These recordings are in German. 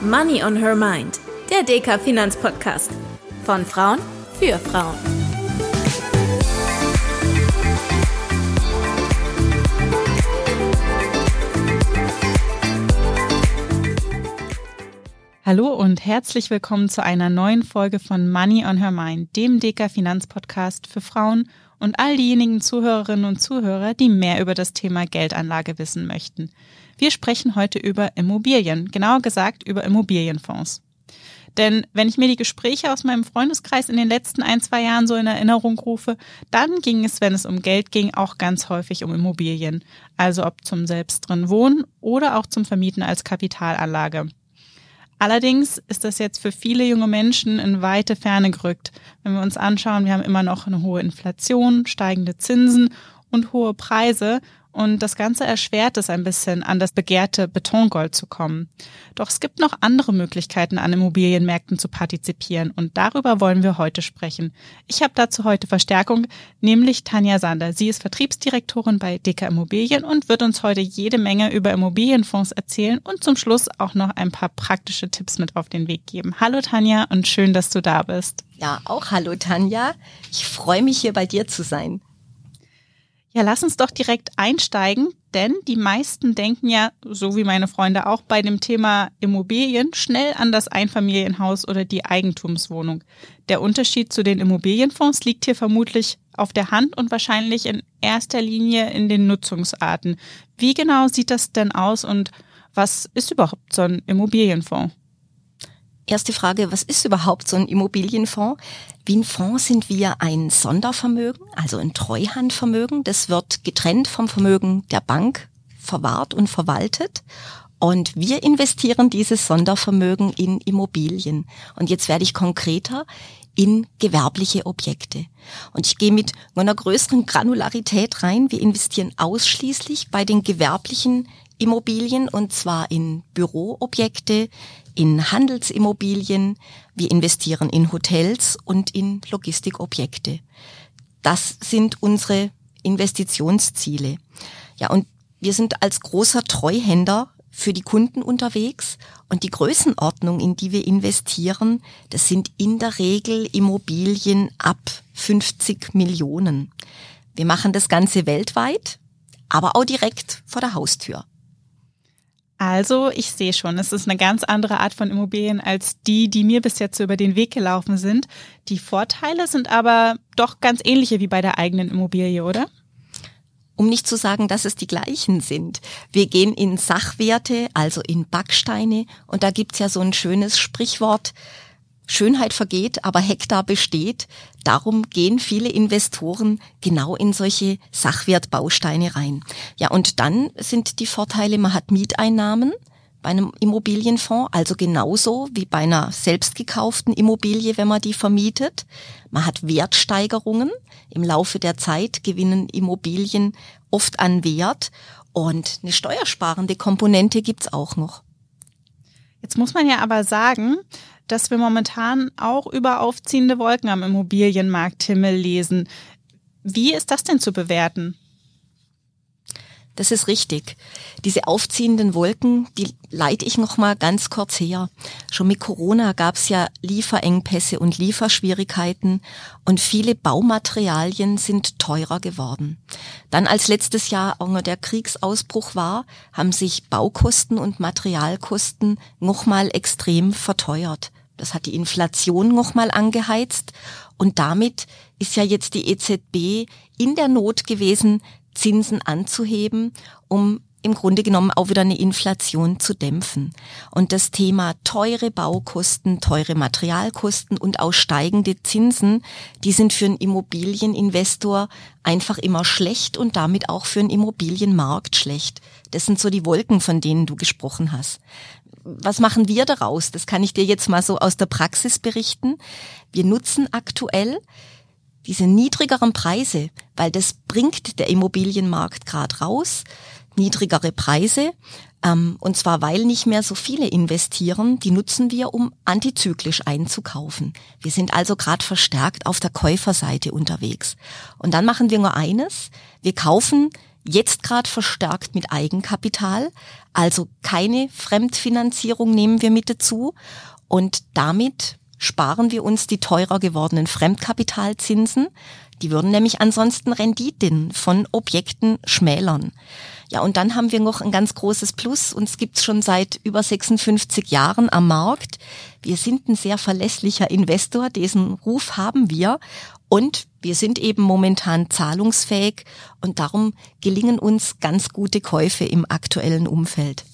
Money on Her Mind, der DK Finanzpodcast. Von Frauen für Frauen. Hallo und herzlich willkommen zu einer neuen Folge von Money on Her Mind, dem DK Finanzpodcast für Frauen und all diejenigen Zuhörerinnen und Zuhörer, die mehr über das Thema Geldanlage wissen möchten. Wir sprechen heute über Immobilien, genauer gesagt über Immobilienfonds. Denn wenn ich mir die Gespräche aus meinem Freundeskreis in den letzten ein, zwei Jahren so in Erinnerung rufe, dann ging es, wenn es um Geld ging, auch ganz häufig um Immobilien. Also ob zum selbst drin wohnen oder auch zum Vermieten als Kapitalanlage. Allerdings ist das jetzt für viele junge Menschen in weite Ferne gerückt. Wenn wir uns anschauen, wir haben immer noch eine hohe Inflation, steigende Zinsen und hohe Preise und das Ganze erschwert es ein bisschen, an das begehrte Betongold zu kommen. Doch es gibt noch andere Möglichkeiten, an Immobilienmärkten zu partizipieren und darüber wollen wir heute sprechen. Ich habe dazu heute Verstärkung, nämlich Tanja Sander. Sie ist Vertriebsdirektorin bei DK Immobilien und wird uns heute jede Menge über Immobilienfonds erzählen und zum Schluss auch noch ein paar praktische Tipps mit auf den Weg geben. Hallo Tanja und schön, dass du da bist. Ja, auch hallo Tanja. Ich freue mich hier bei dir zu sein. Ja, lass uns doch direkt einsteigen, denn die meisten denken ja, so wie meine Freunde auch bei dem Thema Immobilien, schnell an das Einfamilienhaus oder die Eigentumswohnung. Der Unterschied zu den Immobilienfonds liegt hier vermutlich auf der Hand und wahrscheinlich in erster Linie in den Nutzungsarten. Wie genau sieht das denn aus und was ist überhaupt so ein Immobilienfonds? Erste Frage, was ist überhaupt so ein Immobilienfonds? Wie ein Fonds sind wir ein Sondervermögen, also ein Treuhandvermögen. Das wird getrennt vom Vermögen der Bank verwahrt und verwaltet. Und wir investieren dieses Sondervermögen in Immobilien. Und jetzt werde ich konkreter in gewerbliche Objekte. Und ich gehe mit einer größeren Granularität rein. Wir investieren ausschließlich bei den gewerblichen Immobilien und zwar in Büroobjekte, in Handelsimmobilien, wir investieren in Hotels und in Logistikobjekte. Das sind unsere Investitionsziele. Ja, und wir sind als großer Treuhänder für die Kunden unterwegs und die Größenordnung, in die wir investieren, das sind in der Regel Immobilien ab 50 Millionen. Wir machen das Ganze weltweit, aber auch direkt vor der Haustür. Also, ich sehe schon, es ist eine ganz andere Art von Immobilien als die, die mir bis jetzt über den Weg gelaufen sind. Die Vorteile sind aber doch ganz ähnliche wie bei der eigenen Immobilie, oder? Um nicht zu sagen, dass es die gleichen sind. Wir gehen in Sachwerte, also in Backsteine, und da gibt's ja so ein schönes Sprichwort, Schönheit vergeht, aber Hektar besteht. Darum gehen viele Investoren genau in solche Sachwertbausteine rein. Ja, und dann sind die Vorteile, man hat Mieteinnahmen bei einem Immobilienfonds, also genauso wie bei einer selbst gekauften Immobilie, wenn man die vermietet. Man hat Wertsteigerungen. Im Laufe der Zeit gewinnen Immobilien oft an Wert und eine steuersparende Komponente gibt's auch noch. Jetzt muss man ja aber sagen, dass wir momentan auch über aufziehende Wolken am Immobilienmarkthimmel lesen. Wie ist das denn zu bewerten? Das ist richtig. Diese aufziehenden Wolken, die leite ich noch mal ganz kurz her. Schon mit Corona gab es ja Lieferengpässe und Lieferschwierigkeiten und viele Baumaterialien sind teurer geworden. Dann als letztes Jahr auch der Kriegsausbruch war, haben sich Baukosten und Materialkosten noch mal extrem verteuert. Das hat die Inflation nochmal angeheizt. Und damit ist ja jetzt die EZB in der Not gewesen, Zinsen anzuheben, um im Grunde genommen auch wieder eine Inflation zu dämpfen. Und das Thema teure Baukosten, teure Materialkosten und auch steigende Zinsen, die sind für einen Immobilieninvestor einfach immer schlecht und damit auch für einen Immobilienmarkt schlecht. Das sind so die Wolken, von denen du gesprochen hast was machen wir daraus? Das kann ich dir jetzt mal so aus der Praxis berichten. Wir nutzen aktuell diese niedrigeren Preise, weil das bringt der Immobilienmarkt gerade raus, niedrigere Preise, ähm, und zwar weil nicht mehr so viele investieren, die nutzen wir, um antizyklisch einzukaufen. Wir sind also gerade verstärkt auf der Käuferseite unterwegs. Und dann machen wir nur eines, wir kaufen jetzt gerade verstärkt mit Eigenkapital, Also keine Fremdfinanzierung nehmen wir mit dazu und damit sparen wir uns die teurer gewordenen Fremdkapitalzinsen. Die würden nämlich ansonsten Renditen von Objekten schmälern. Ja, und dann haben wir noch ein ganz großes Plus. Uns gibt's schon seit über 56 Jahren am Markt. Wir sind ein sehr verlässlicher Investor. Diesen Ruf haben wir. Und wir sind eben momentan zahlungsfähig. Und darum gelingen uns ganz gute Käufe im aktuellen Umfeld.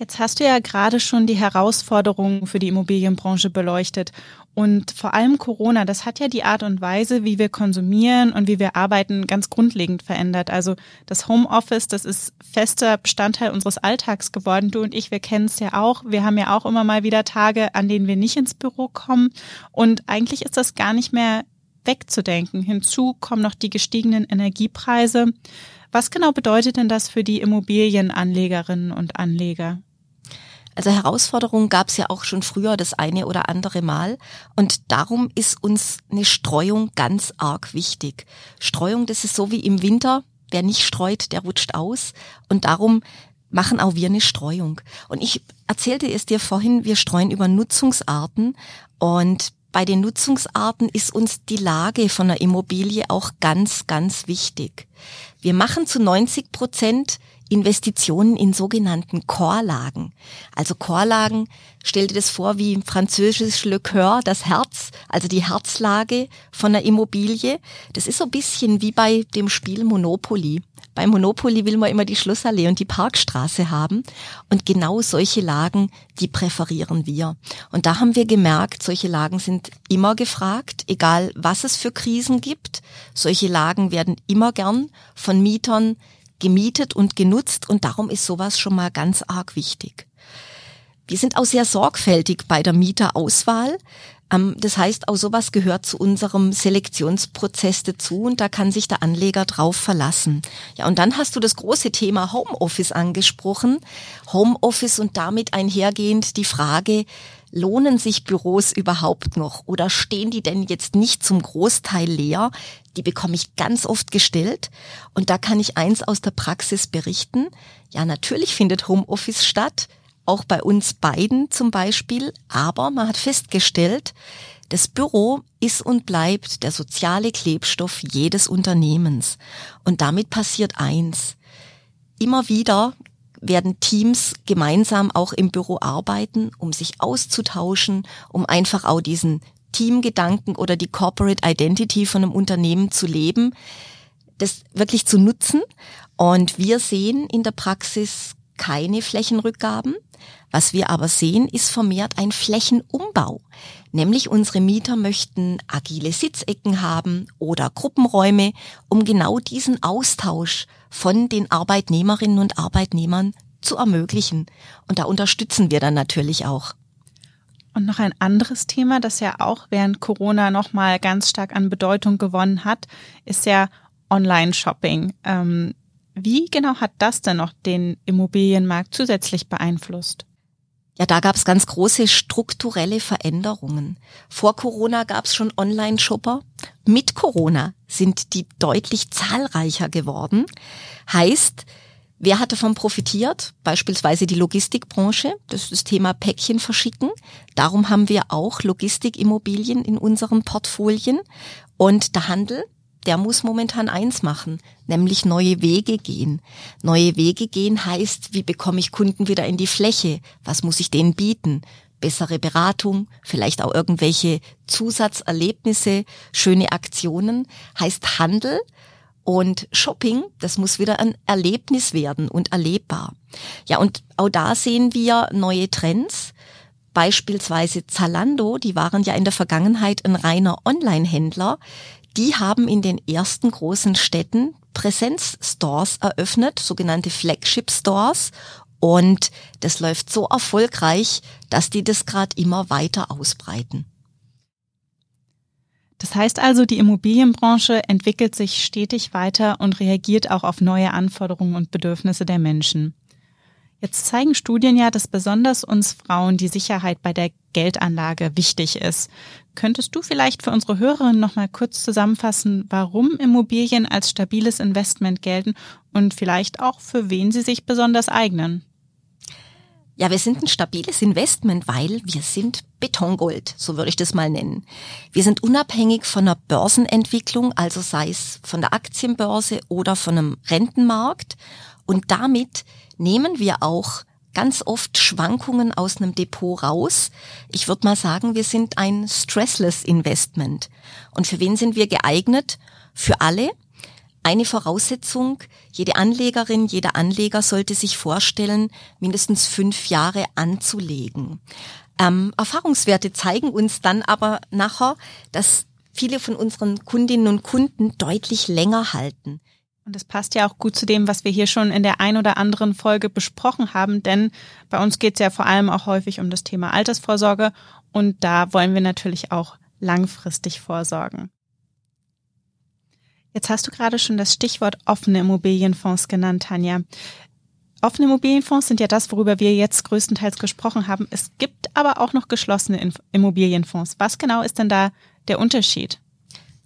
Jetzt hast du ja gerade schon die Herausforderungen für die Immobilienbranche beleuchtet. Und vor allem Corona, das hat ja die Art und Weise, wie wir konsumieren und wie wir arbeiten, ganz grundlegend verändert. Also das Homeoffice, das ist fester Bestandteil unseres Alltags geworden. Du und ich, wir kennen es ja auch. Wir haben ja auch immer mal wieder Tage, an denen wir nicht ins Büro kommen. Und eigentlich ist das gar nicht mehr wegzudenken. Hinzu kommen noch die gestiegenen Energiepreise. Was genau bedeutet denn das für die Immobilienanlegerinnen und Anleger? Also Herausforderungen gab es ja auch schon früher das eine oder andere Mal. Und darum ist uns eine Streuung ganz arg wichtig. Streuung, das ist so wie im Winter. Wer nicht streut, der rutscht aus. Und darum machen auch wir eine Streuung. Und ich erzählte es dir vorhin, wir streuen über Nutzungsarten. Und bei den Nutzungsarten ist uns die Lage von der Immobilie auch ganz, ganz wichtig. Wir machen zu 90 Prozent Investitionen in sogenannten Chorlagen. Also Chorlagen, stell dir das vor wie französisches Le Coeur, das Herz, also die Herzlage von der Immobilie. Das ist so ein bisschen wie bei dem Spiel Monopoly. Bei Monopoly will man immer die Schlossallee und die Parkstraße haben. Und genau solche Lagen, die präferieren wir. Und da haben wir gemerkt, solche Lagen sind immer gefragt, egal was es für Krisen gibt. Solche Lagen werden immer gern von Mietern gemietet und genutzt und darum ist sowas schon mal ganz arg wichtig. Wir sind auch sehr sorgfältig bei der Mieterauswahl. Ähm, das heißt, auch sowas gehört zu unserem Selektionsprozess dazu und da kann sich der Anleger drauf verlassen. Ja, und dann hast du das große Thema Homeoffice angesprochen. Homeoffice und damit einhergehend die Frage, lohnen sich Büros überhaupt noch oder stehen die denn jetzt nicht zum Großteil leer? Die bekomme ich ganz oft gestellt und da kann ich eins aus der Praxis berichten. Ja, natürlich findet Homeoffice statt auch bei uns beiden zum Beispiel. Aber man hat festgestellt, das Büro ist und bleibt der soziale Klebstoff jedes Unternehmens. Und damit passiert eins. Immer wieder werden Teams gemeinsam auch im Büro arbeiten, um sich auszutauschen, um einfach auch diesen Teamgedanken oder die Corporate Identity von einem Unternehmen zu leben, das wirklich zu nutzen. Und wir sehen in der Praxis keine Flächenrückgaben. Was wir aber sehen, ist vermehrt ein Flächenumbau. Nämlich unsere Mieter möchten agile Sitzecken haben oder Gruppenräume, um genau diesen Austausch von den Arbeitnehmerinnen und Arbeitnehmern zu ermöglichen. Und da unterstützen wir dann natürlich auch. Und noch ein anderes Thema, das ja auch während Corona nochmal ganz stark an Bedeutung gewonnen hat, ist ja Online-Shopping. Ähm, wie genau hat das denn noch den Immobilienmarkt zusätzlich beeinflusst? Ja, da gab es ganz große strukturelle Veränderungen. Vor Corona gab es schon Online-Shopper. Mit Corona sind die deutlich zahlreicher geworden. Heißt, wer hat davon profitiert? Beispielsweise die Logistikbranche, das ist das Thema Päckchen verschicken. Darum haben wir auch Logistikimmobilien in unseren Portfolien. Und der Handel, der muss momentan eins machen, nämlich neue Wege gehen. Neue Wege gehen heißt, wie bekomme ich Kunden wieder in die Fläche? Was muss ich denen bieten? Bessere Beratung, vielleicht auch irgendwelche Zusatzerlebnisse, schöne Aktionen, heißt Handel und Shopping, das muss wieder ein Erlebnis werden und erlebbar. Ja, und auch da sehen wir neue Trends. Beispielsweise Zalando, die waren ja in der Vergangenheit ein reiner Online-Händler die haben in den ersten großen Städten Präsenzstores eröffnet, sogenannte Flagship Stores. Und das läuft so erfolgreich, dass die das gerade immer weiter ausbreiten. Das heißt also, die Immobilienbranche entwickelt sich stetig weiter und reagiert auch auf neue Anforderungen und Bedürfnisse der Menschen. Jetzt zeigen Studien ja, dass besonders uns Frauen die Sicherheit bei der Geldanlage wichtig ist. Könntest du vielleicht für unsere Hörerinnen noch mal kurz zusammenfassen, warum Immobilien als stabiles Investment gelten und vielleicht auch für wen sie sich besonders eignen? Ja, wir sind ein stabiles Investment, weil wir sind Betongold, so würde ich das mal nennen. Wir sind unabhängig von der Börsenentwicklung, also sei es von der Aktienbörse oder von einem Rentenmarkt. Und damit nehmen wir auch ganz oft Schwankungen aus einem Depot raus. Ich würde mal sagen, wir sind ein stressless Investment. Und für wen sind wir geeignet? Für alle. Eine Voraussetzung, jede Anlegerin, jeder Anleger sollte sich vorstellen, mindestens fünf Jahre anzulegen. Ähm, Erfahrungswerte zeigen uns dann aber nachher, dass viele von unseren Kundinnen und Kunden deutlich länger halten. Und das passt ja auch gut zu dem, was wir hier schon in der ein oder anderen Folge besprochen haben, denn bei uns geht es ja vor allem auch häufig um das Thema Altersvorsorge und da wollen wir natürlich auch langfristig vorsorgen. Jetzt hast du gerade schon das Stichwort offene Immobilienfonds genannt, Tanja. Offene Immobilienfonds sind ja das, worüber wir jetzt größtenteils gesprochen haben. Es gibt aber auch noch geschlossene Immobilienfonds. Was genau ist denn da der Unterschied?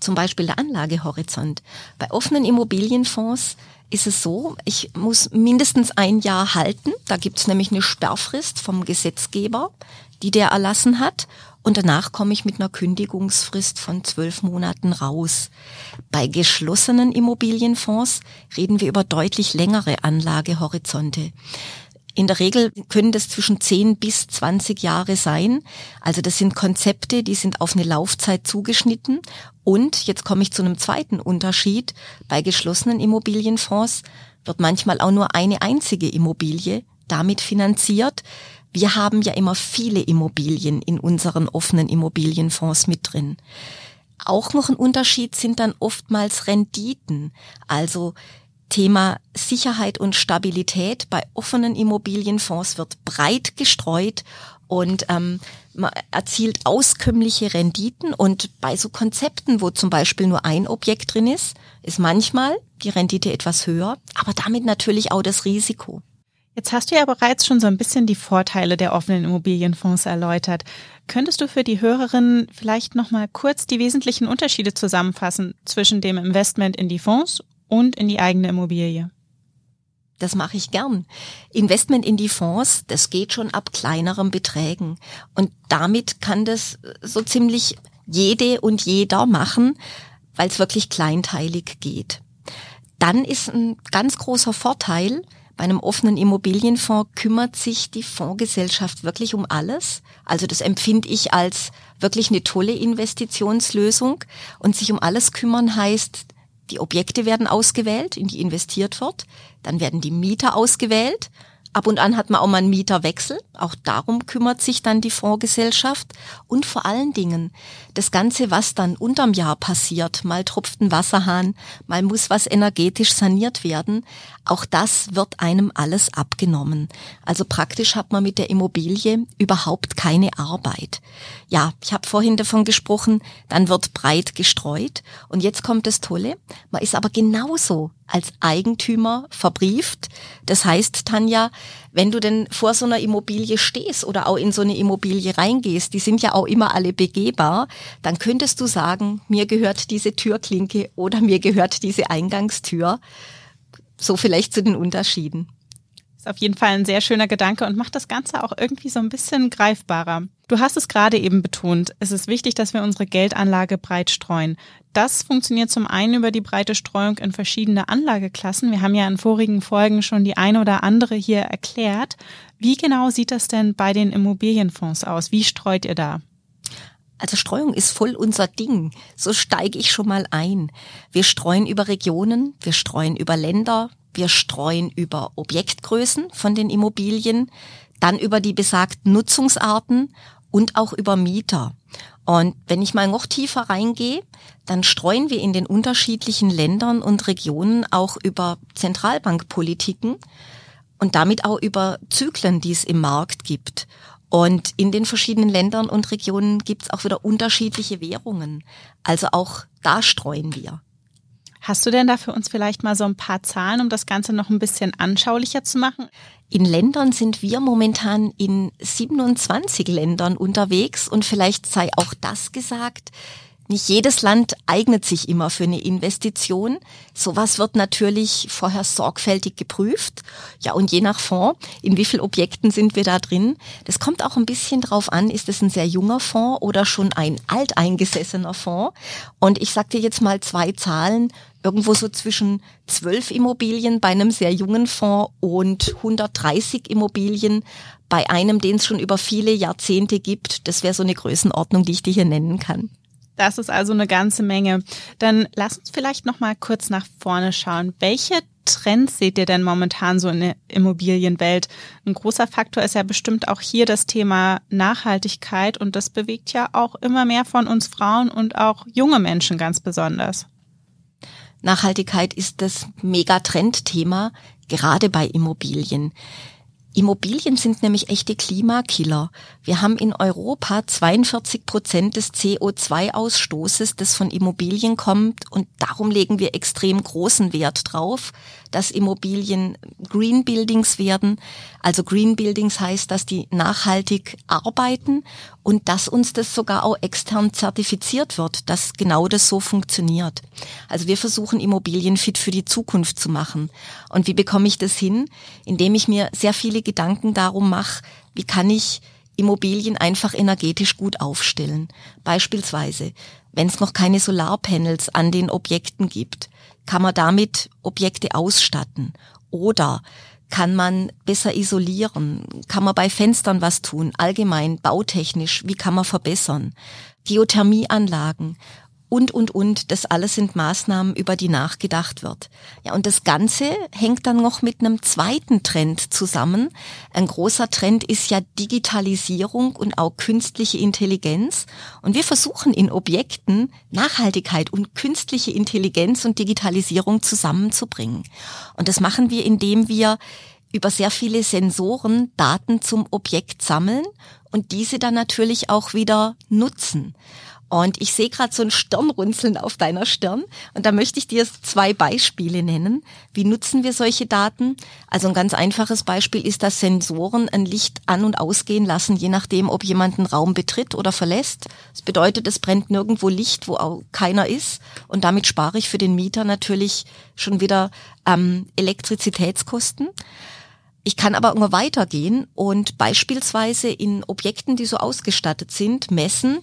Zum Beispiel der Anlagehorizont. Bei offenen Immobilienfonds ist es so, ich muss mindestens ein Jahr halten. Da gibt es nämlich eine Sperrfrist vom Gesetzgeber, die der erlassen hat. Und danach komme ich mit einer Kündigungsfrist von zwölf Monaten raus. Bei geschlossenen Immobilienfonds reden wir über deutlich längere Anlagehorizonte. In der Regel können das zwischen 10 bis 20 Jahre sein. Also das sind Konzepte, die sind auf eine Laufzeit zugeschnitten. Und jetzt komme ich zu einem zweiten Unterschied. Bei geschlossenen Immobilienfonds wird manchmal auch nur eine einzige Immobilie damit finanziert. Wir haben ja immer viele Immobilien in unseren offenen Immobilienfonds mit drin. Auch noch ein Unterschied sind dann oftmals Renditen. Also Thema Sicherheit und Stabilität bei offenen Immobilienfonds wird breit gestreut und ähm, man erzielt auskömmliche Renditen. Und bei so Konzepten, wo zum Beispiel nur ein Objekt drin ist, ist manchmal die Rendite etwas höher, aber damit natürlich auch das Risiko. Jetzt hast du ja bereits schon so ein bisschen die Vorteile der offenen Immobilienfonds erläutert. Könntest du für die Hörerinnen vielleicht noch mal kurz die wesentlichen Unterschiede zusammenfassen zwischen dem Investment in die Fonds und in die eigene Immobilie? Das mache ich gern. Investment in die Fonds, das geht schon ab kleineren Beträgen. Und damit kann das so ziemlich jede und jeder machen, weil es wirklich kleinteilig geht. Dann ist ein ganz großer Vorteil, bei einem offenen Immobilienfonds kümmert sich die Fondsgesellschaft wirklich um alles. Also das empfinde ich als wirklich eine tolle Investitionslösung. Und sich um alles kümmern heißt, die Objekte werden ausgewählt, in die investiert wird. Dann werden die Mieter ausgewählt. Ab und an hat man auch mal einen Mieterwechsel. Auch darum kümmert sich dann die Fondsgesellschaft. Und vor allen Dingen das Ganze, was dann unterm Jahr passiert. Mal tropft ein Wasserhahn, mal muss was energetisch saniert werden. Auch das wird einem alles abgenommen. Also praktisch hat man mit der Immobilie überhaupt keine Arbeit. Ja, ich habe vorhin davon gesprochen, dann wird breit gestreut. Und jetzt kommt das Tolle. Man ist aber genauso als Eigentümer verbrieft. Das heißt, Tanja, wenn du denn vor so einer Immobilie stehst oder auch in so eine Immobilie reingehst, die sind ja auch immer alle begehbar, dann könntest du sagen, mir gehört diese Türklinke oder mir gehört diese Eingangstür. So vielleicht zu den Unterschieden. Ist auf jeden Fall ein sehr schöner Gedanke und macht das Ganze auch irgendwie so ein bisschen greifbarer. Du hast es gerade eben betont. Es ist wichtig, dass wir unsere Geldanlage breit streuen. Das funktioniert zum einen über die breite Streuung in verschiedene Anlageklassen. Wir haben ja in vorigen Folgen schon die eine oder andere hier erklärt. Wie genau sieht das denn bei den Immobilienfonds aus? Wie streut ihr da? Also Streuung ist voll unser Ding. So steige ich schon mal ein. Wir streuen über Regionen, wir streuen über Länder, wir streuen über Objektgrößen von den Immobilien, dann über die besagten Nutzungsarten und auch über Mieter. Und wenn ich mal noch tiefer reingehe, dann streuen wir in den unterschiedlichen Ländern und Regionen auch über Zentralbankpolitiken und damit auch über Zyklen, die es im Markt gibt. Und in den verschiedenen Ländern und Regionen gibt es auch wieder unterschiedliche Währungen. Also auch da streuen wir. Hast du denn da für uns vielleicht mal so ein paar Zahlen, um das Ganze noch ein bisschen anschaulicher zu machen? In Ländern sind wir momentan in 27 Ländern unterwegs und vielleicht sei auch das gesagt. Nicht jedes Land eignet sich immer für eine Investition. Sowas wird natürlich vorher sorgfältig geprüft. Ja, und je nach Fonds, in wie vielen Objekten sind wir da drin? Das kommt auch ein bisschen drauf an, ist es ein sehr junger Fonds oder schon ein alteingesessener Fonds? Und ich sag dir jetzt mal zwei Zahlen, irgendwo so zwischen zwölf Immobilien bei einem sehr jungen Fonds und 130 Immobilien bei einem, den es schon über viele Jahrzehnte gibt. Das wäre so eine Größenordnung, die ich dir hier nennen kann. Das ist also eine ganze Menge. Dann lass uns vielleicht noch mal kurz nach vorne schauen. Welche Trends seht ihr denn momentan so in der Immobilienwelt? Ein großer Faktor ist ja bestimmt auch hier das Thema Nachhaltigkeit und das bewegt ja auch immer mehr von uns Frauen und auch junge Menschen ganz besonders. Nachhaltigkeit ist das Megatrendthema, gerade bei Immobilien. Immobilien sind nämlich echte Klimakiller. Wir haben in Europa 42 Prozent des CO2-Ausstoßes, das von Immobilien kommt. Und darum legen wir extrem großen Wert drauf, dass Immobilien Green Buildings werden. Also Green Buildings heißt, dass die nachhaltig arbeiten und dass uns das sogar auch extern zertifiziert wird, dass genau das so funktioniert. Also wir versuchen Immobilien fit für die Zukunft zu machen. Und wie bekomme ich das hin? Indem ich mir sehr viele Gedanken darum mache, wie kann ich Immobilien einfach energetisch gut aufstellen. Beispielsweise, wenn es noch keine Solarpanels an den Objekten gibt, kann man damit Objekte ausstatten oder kann man besser isolieren? Kann man bei Fenstern was tun? Allgemein, bautechnisch, wie kann man verbessern? Geothermieanlagen und, und, und. Das alles sind Maßnahmen, über die nachgedacht wird. Ja, und das Ganze hängt dann noch mit einem zweiten Trend zusammen. Ein großer Trend ist ja Digitalisierung und auch künstliche Intelligenz. Und wir versuchen in Objekten Nachhaltigkeit und künstliche Intelligenz und Digitalisierung zusammenzubringen. Und das machen wir, indem wir über sehr viele Sensoren Daten zum Objekt sammeln und diese dann natürlich auch wieder nutzen. Und ich sehe gerade so ein Stirnrunzeln auf deiner Stirn. Und da möchte ich dir zwei Beispiele nennen. Wie nutzen wir solche Daten? Also ein ganz einfaches Beispiel ist, dass Sensoren ein Licht an- und ausgehen lassen, je nachdem, ob jemand einen Raum betritt oder verlässt. Das bedeutet, es brennt nirgendwo Licht, wo auch keiner ist. Und damit spare ich für den Mieter natürlich schon wieder ähm, Elektrizitätskosten. Ich kann aber immer weitergehen und beispielsweise in Objekten, die so ausgestattet sind, messen,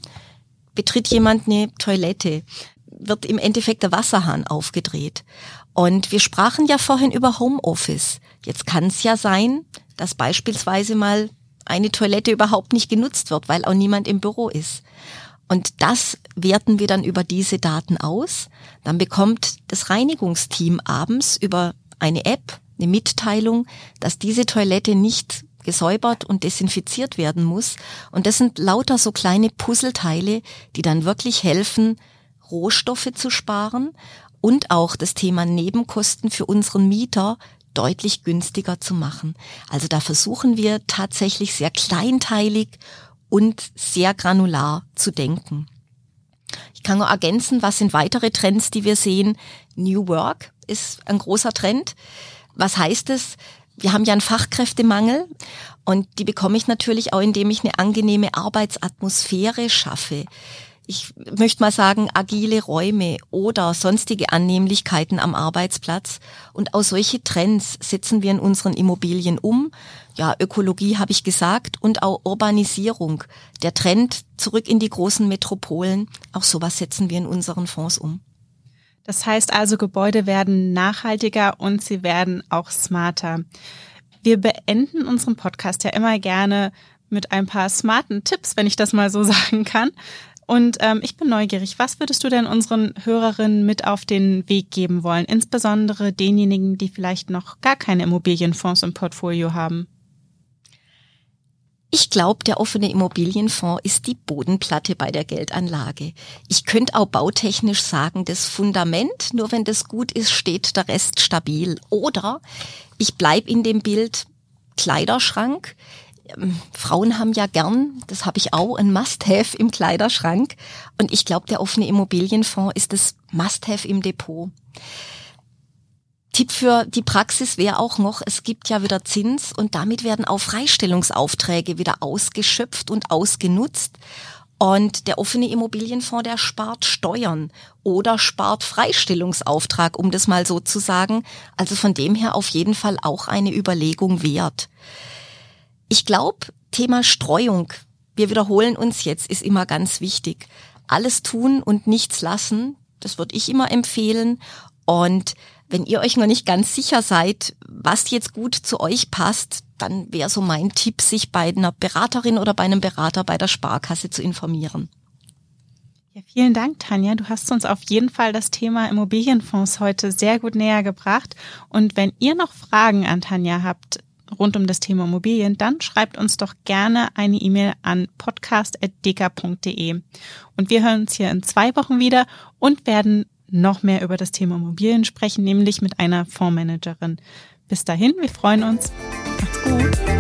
betritt jemand eine Toilette, wird im Endeffekt der Wasserhahn aufgedreht. Und wir sprachen ja vorhin über Homeoffice. Jetzt kann es ja sein, dass beispielsweise mal eine Toilette überhaupt nicht genutzt wird, weil auch niemand im Büro ist. Und das werten wir dann über diese Daten aus. Dann bekommt das Reinigungsteam abends über eine App eine Mitteilung, dass diese Toilette nicht gesäubert und desinfiziert werden muss. Und das sind lauter so kleine Puzzleteile, die dann wirklich helfen, Rohstoffe zu sparen und auch das Thema Nebenkosten für unseren Mieter deutlich günstiger zu machen. Also da versuchen wir tatsächlich sehr kleinteilig und sehr granular zu denken. Ich kann nur ergänzen, was sind weitere Trends, die wir sehen. New Work ist ein großer Trend. Was heißt es? Wir haben ja einen Fachkräftemangel und die bekomme ich natürlich auch, indem ich eine angenehme Arbeitsatmosphäre schaffe. Ich möchte mal sagen, agile Räume oder sonstige Annehmlichkeiten am Arbeitsplatz. Und auch solche Trends setzen wir in unseren Immobilien um. Ja, Ökologie habe ich gesagt und auch Urbanisierung. Der Trend zurück in die großen Metropolen. Auch sowas setzen wir in unseren Fonds um. Das heißt also, Gebäude werden nachhaltiger und sie werden auch smarter. Wir beenden unseren Podcast ja immer gerne mit ein paar smarten Tipps, wenn ich das mal so sagen kann. Und ähm, ich bin neugierig, was würdest du denn unseren Hörerinnen mit auf den Weg geben wollen, insbesondere denjenigen, die vielleicht noch gar keine Immobilienfonds im Portfolio haben? Ich glaube, der offene Immobilienfonds ist die Bodenplatte bei der Geldanlage. Ich könnte auch bautechnisch sagen, das Fundament, nur wenn das gut ist, steht der Rest stabil. Oder ich bleib in dem Bild Kleiderschrank. Ähm, Frauen haben ja gern, das habe ich auch, ein Must-Have im Kleiderschrank. Und ich glaube, der offene Immobilienfonds ist das Must-Have im Depot. Tipp für die Praxis wäre auch noch, es gibt ja wieder Zins und damit werden auch Freistellungsaufträge wieder ausgeschöpft und ausgenutzt. Und der offene Immobilienfonds, der spart Steuern oder spart Freistellungsauftrag, um das mal so zu sagen. Also von dem her auf jeden Fall auch eine Überlegung wert. Ich glaube, Thema Streuung, wir wiederholen uns jetzt, ist immer ganz wichtig. Alles tun und nichts lassen, das würde ich immer empfehlen. Und wenn ihr euch noch nicht ganz sicher seid, was jetzt gut zu euch passt, dann wäre so mein Tipp, sich bei einer Beraterin oder bei einem Berater bei der Sparkasse zu informieren. Ja, vielen Dank, Tanja. Du hast uns auf jeden Fall das Thema Immobilienfonds heute sehr gut näher gebracht. Und wenn ihr noch Fragen an Tanja habt, rund um das Thema Immobilien, dann schreibt uns doch gerne eine E-Mail an podcast.deka.de. Und wir hören uns hier in zwei Wochen wieder und werden noch mehr über das Thema Immobilien sprechen, nämlich mit einer Fondsmanagerin. Bis dahin, wir freuen uns. Macht's gut.